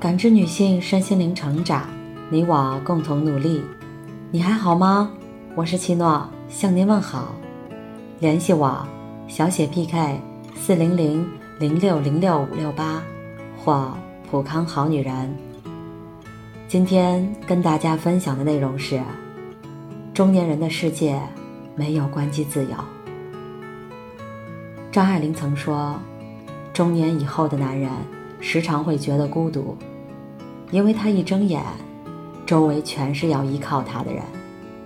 感知女性身心灵成长，你我共同努力。你还好吗？我是七诺，向您问好。联系我，小写 PK 四零零零六零六五六八，或普康好女人。今天跟大家分享的内容是：中年人的世界没有关机自由。张爱玲曾说，中年以后的男人时常会觉得孤独，因为他一睁眼，周围全是要依靠他的人，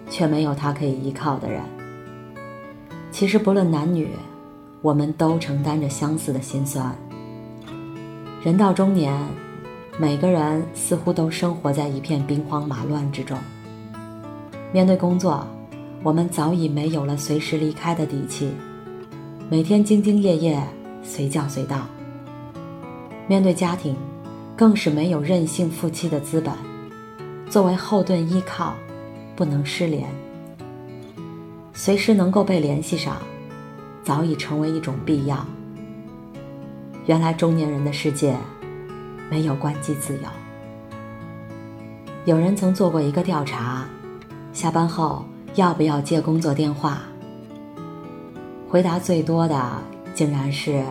却没有他可以依靠的人。其实不论男女，我们都承担着相似的心酸。人到中年，每个人似乎都生活在一片兵荒马乱之中。面对工作，我们早已没有了随时离开的底气。每天兢兢业业，随叫随到。面对家庭，更是没有任性负气的资本。作为后盾依靠，不能失联。随时能够被联系上，早已成为一种必要。原来中年人的世界，没有关机自由。有人曾做过一个调查：下班后要不要接工作电话？回答最多的竟然是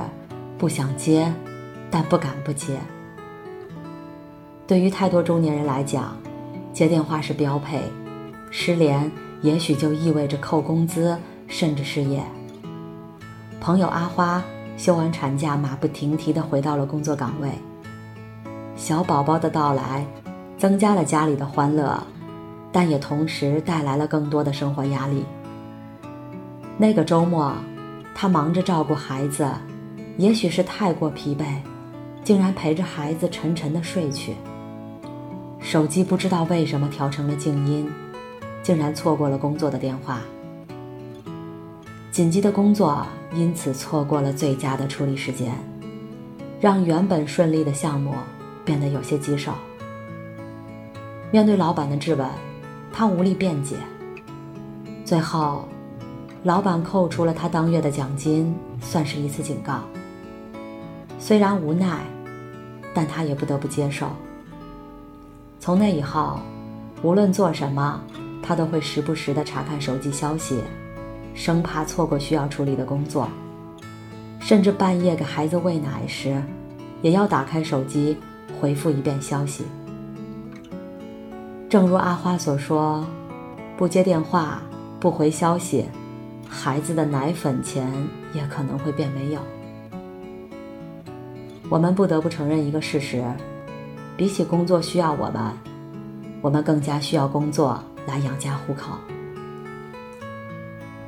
不想接，但不敢不接。对于太多中年人来讲，接电话是标配，失联也许就意味着扣工资，甚至失业。朋友阿花休完产假，马不停蹄地回到了工作岗位。小宝宝的到来，增加了家里的欢乐，但也同时带来了更多的生活压力。那个周末。他忙着照顾孩子，也许是太过疲惫，竟然陪着孩子沉沉的睡去。手机不知道为什么调成了静音，竟然错过了工作的电话。紧急的工作因此错过了最佳的处理时间，让原本顺利的项目变得有些棘手。面对老板的质问，他无力辩解，最后。老板扣除了他当月的奖金，算是一次警告。虽然无奈，但他也不得不接受。从那以后，无论做什么，他都会时不时地查看手机消息，生怕错过需要处理的工作。甚至半夜给孩子喂奶时，也要打开手机回复一遍消息。正如阿花所说：“不接电话，不回消息。”孩子的奶粉钱也可能会变没有。我们不得不承认一个事实：比起工作需要我们，我们更加需要工作来养家糊口。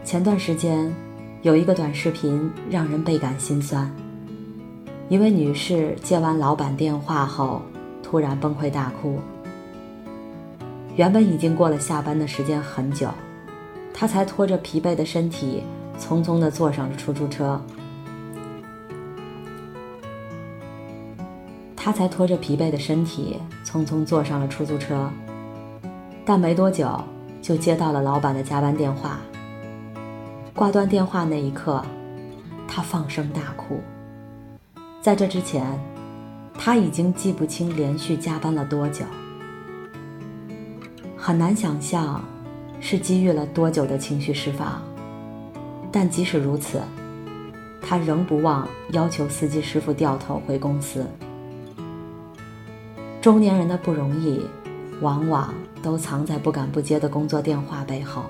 前段时间，有一个短视频让人倍感心酸。一位女士接完老板电话后，突然崩溃大哭。原本已经过了下班的时间很久。她才拖着疲惫的身体，匆匆地坐上了出租车。他才拖着疲惫的身体，匆匆坐上了出租车。但没多久，就接到了老板的加班电话。挂断电话那一刻，他放声大哭。在这之前，他已经记不清连续加班了多久，很难想象。是积郁了多久的情绪释放？但即使如此，他仍不忘要求司机师傅掉头回公司。中年人的不容易，往往都藏在不敢不接的工作电话背后。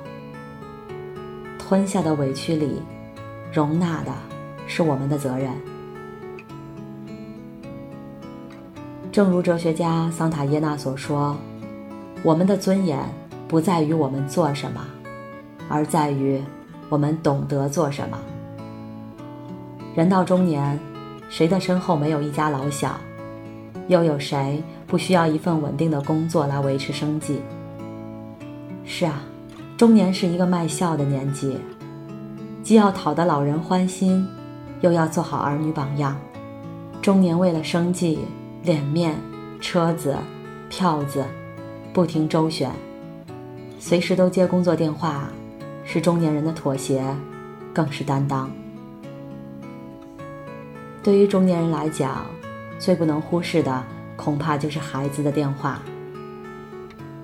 吞下的委屈里，容纳的是我们的责任。正如哲学家桑塔耶纳所说：“我们的尊严。”不在于我们做什么，而在于我们懂得做什么。人到中年，谁的身后没有一家老小？又有谁不需要一份稳定的工作来维持生计？是啊，中年是一个卖笑的年纪，既要讨得老人欢心，又要做好儿女榜样。中年为了生计，脸面、车子、票子，不停周旋。随时都接工作电话，是中年人的妥协，更是担当。对于中年人来讲，最不能忽视的恐怕就是孩子的电话。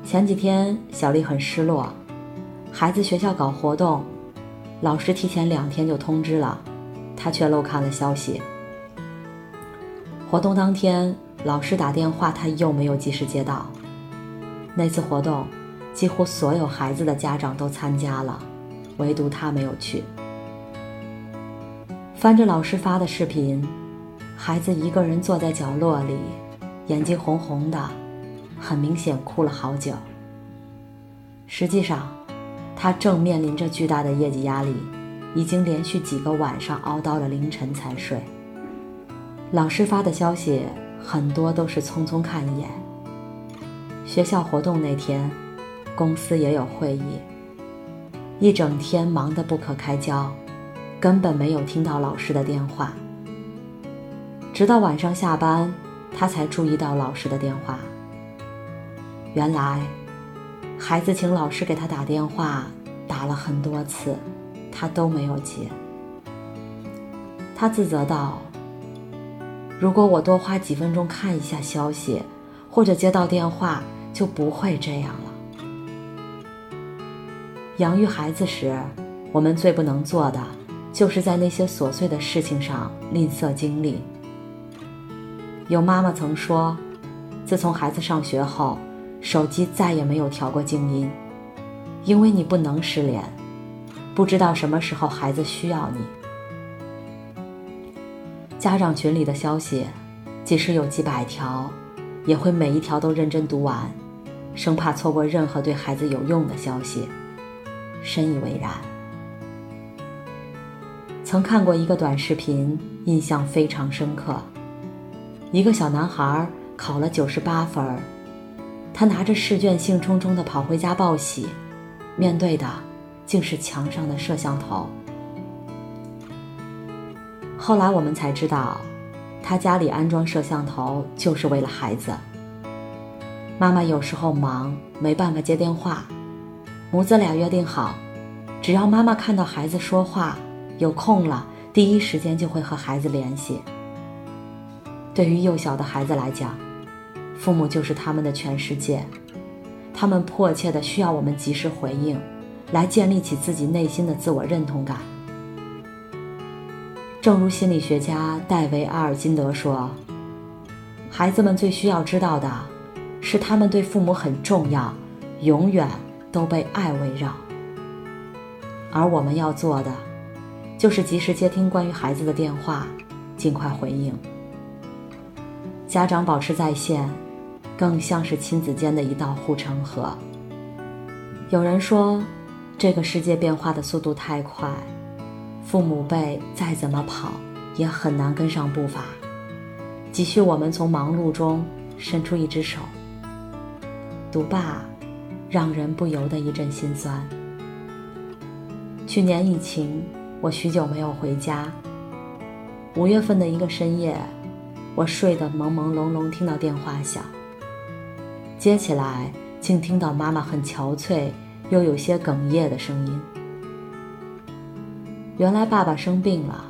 前几天，小丽很失落，孩子学校搞活动，老师提前两天就通知了，她却漏看了消息。活动当天，老师打电话，她又没有及时接到。那次活动，几乎所有孩子的家长都参加了，唯独她没有去。翻着老师发的视频，孩子一个人坐在角落里，眼睛红红的，很明显哭了好久。实际上，他正面临着巨大的业绩压力，已经连续几个晚上熬到了凌晨才睡。老师发的消息很多都是匆匆看一眼。学校活动那天，公司也有会议，一整天忙得不可开交，根本没有听到老师的电话。直到晚上下班，他才注意到老师的电话。原来，孩子请老师给他打电话，打了很多次，他都没有接。他自责道。如果我多花几分钟看一下消息，或者接到电话，就不会这样了。养育孩子时，我们最不能做的，就是在那些琐碎的事情上吝啬精力。有妈妈曾说，自从孩子上学后，手机再也没有调过静音，因为你不能失联，不知道什么时候孩子需要你。家长群里的消息，即使有几百条，也会每一条都认真读完，生怕错过任何对孩子有用的消息。深以为然。曾看过一个短视频，印象非常深刻。一个小男孩考了九十八分，他拿着试卷兴冲冲地跑回家报喜，面对的竟是墙上的摄像头。后来我们才知道，他家里安装摄像头就是为了孩子。妈妈有时候忙，没办法接电话，母子俩约定好，只要妈妈看到孩子说话，有空了，第一时间就会和孩子联系。对于幼小的孩子来讲，父母就是他们的全世界，他们迫切的需要我们及时回应，来建立起自己内心的自我认同感。正如心理学家戴维·阿尔金德说：“孩子们最需要知道的，是他们对父母很重要，永远都被爱围绕。而我们要做的，就是及时接听关于孩子的电话，尽快回应。家长保持在线，更像是亲子间的一道护城河。有人说，这个世界变化的速度太快。”父母辈再怎么跑，也很难跟上步伐，急需我们从忙碌中伸出一只手。读罢，让人不由得一阵心酸。去年疫情，我许久没有回家。五月份的一个深夜，我睡得朦朦胧胧，听到电话响，接起来，竟听到妈妈很憔悴又有些哽咽的声音。原来爸爸生病了，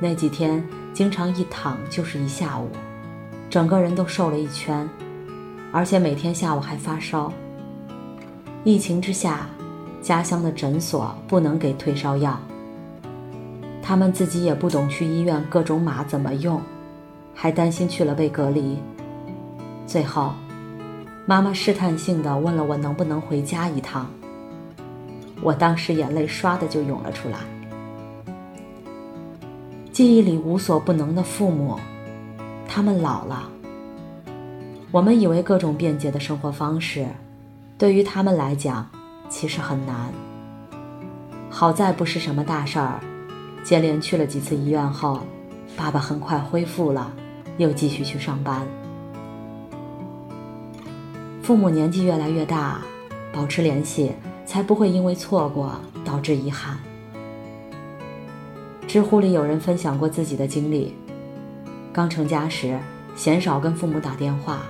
那几天经常一躺就是一下午，整个人都瘦了一圈，而且每天下午还发烧。疫情之下，家乡的诊所不能给退烧药，他们自己也不懂去医院各种码怎么用，还担心去了被隔离。最后，妈妈试探性的问了我能不能回家一趟，我当时眼泪唰的就涌了出来。记忆里无所不能的父母，他们老了。我们以为各种便捷的生活方式，对于他们来讲，其实很难。好在不是什么大事儿，接连去了几次医院后，爸爸很快恢复了，又继续去上班。父母年纪越来越大，保持联系，才不会因为错过导致遗憾。知乎里有人分享过自己的经历：刚成家时，鲜少跟父母打电话，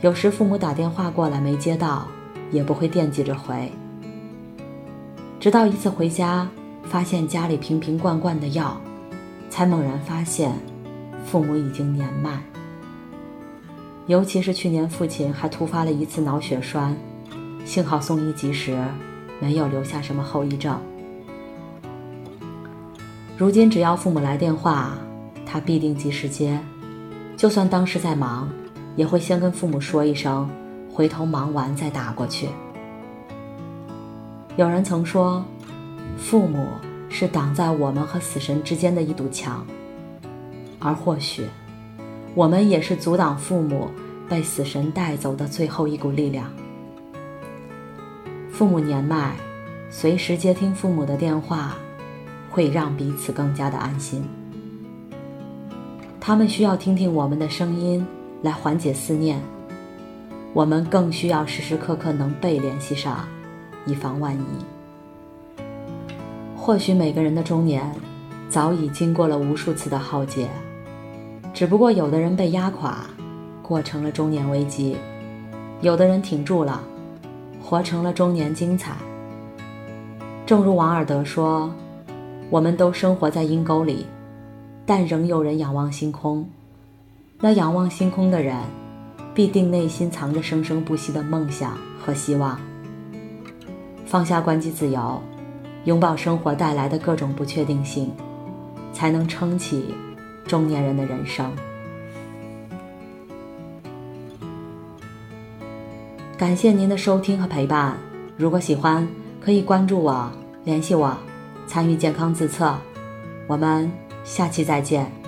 有时父母打电话过来没接到，也不会惦记着回。直到一次回家，发现家里瓶瓶罐罐的药，才猛然发现，父母已经年迈。尤其是去年父亲还突发了一次脑血栓，幸好送医及时，没有留下什么后遗症。如今只要父母来电话，他必定及时接，就算当时在忙，也会先跟父母说一声，回头忙完再打过去。有人曾说，父母是挡在我们和死神之间的一堵墙，而或许，我们也是阻挡父母被死神带走的最后一股力量。父母年迈，随时接听父母的电话，会让彼此更加的安心。他们需要听听我们的声音来缓解思念，我们更需要时时刻刻能被联系上。以防万一。或许每个人的中年，早已经过了无数次的浩劫，只不过有的人被压垮，过成了中年危机；有的人挺住了，活成了中年精彩。正如王尔德说：“我们都生活在阴沟里，但仍有人仰望星空。那仰望星空的人，必定内心藏着生生不息的梦想和希望。”放下关机自由，拥抱生活带来的各种不确定性，才能撑起中年人的人生。感谢您的收听和陪伴。如果喜欢，可以关注我、联系我、参与健康自测。我们下期再见。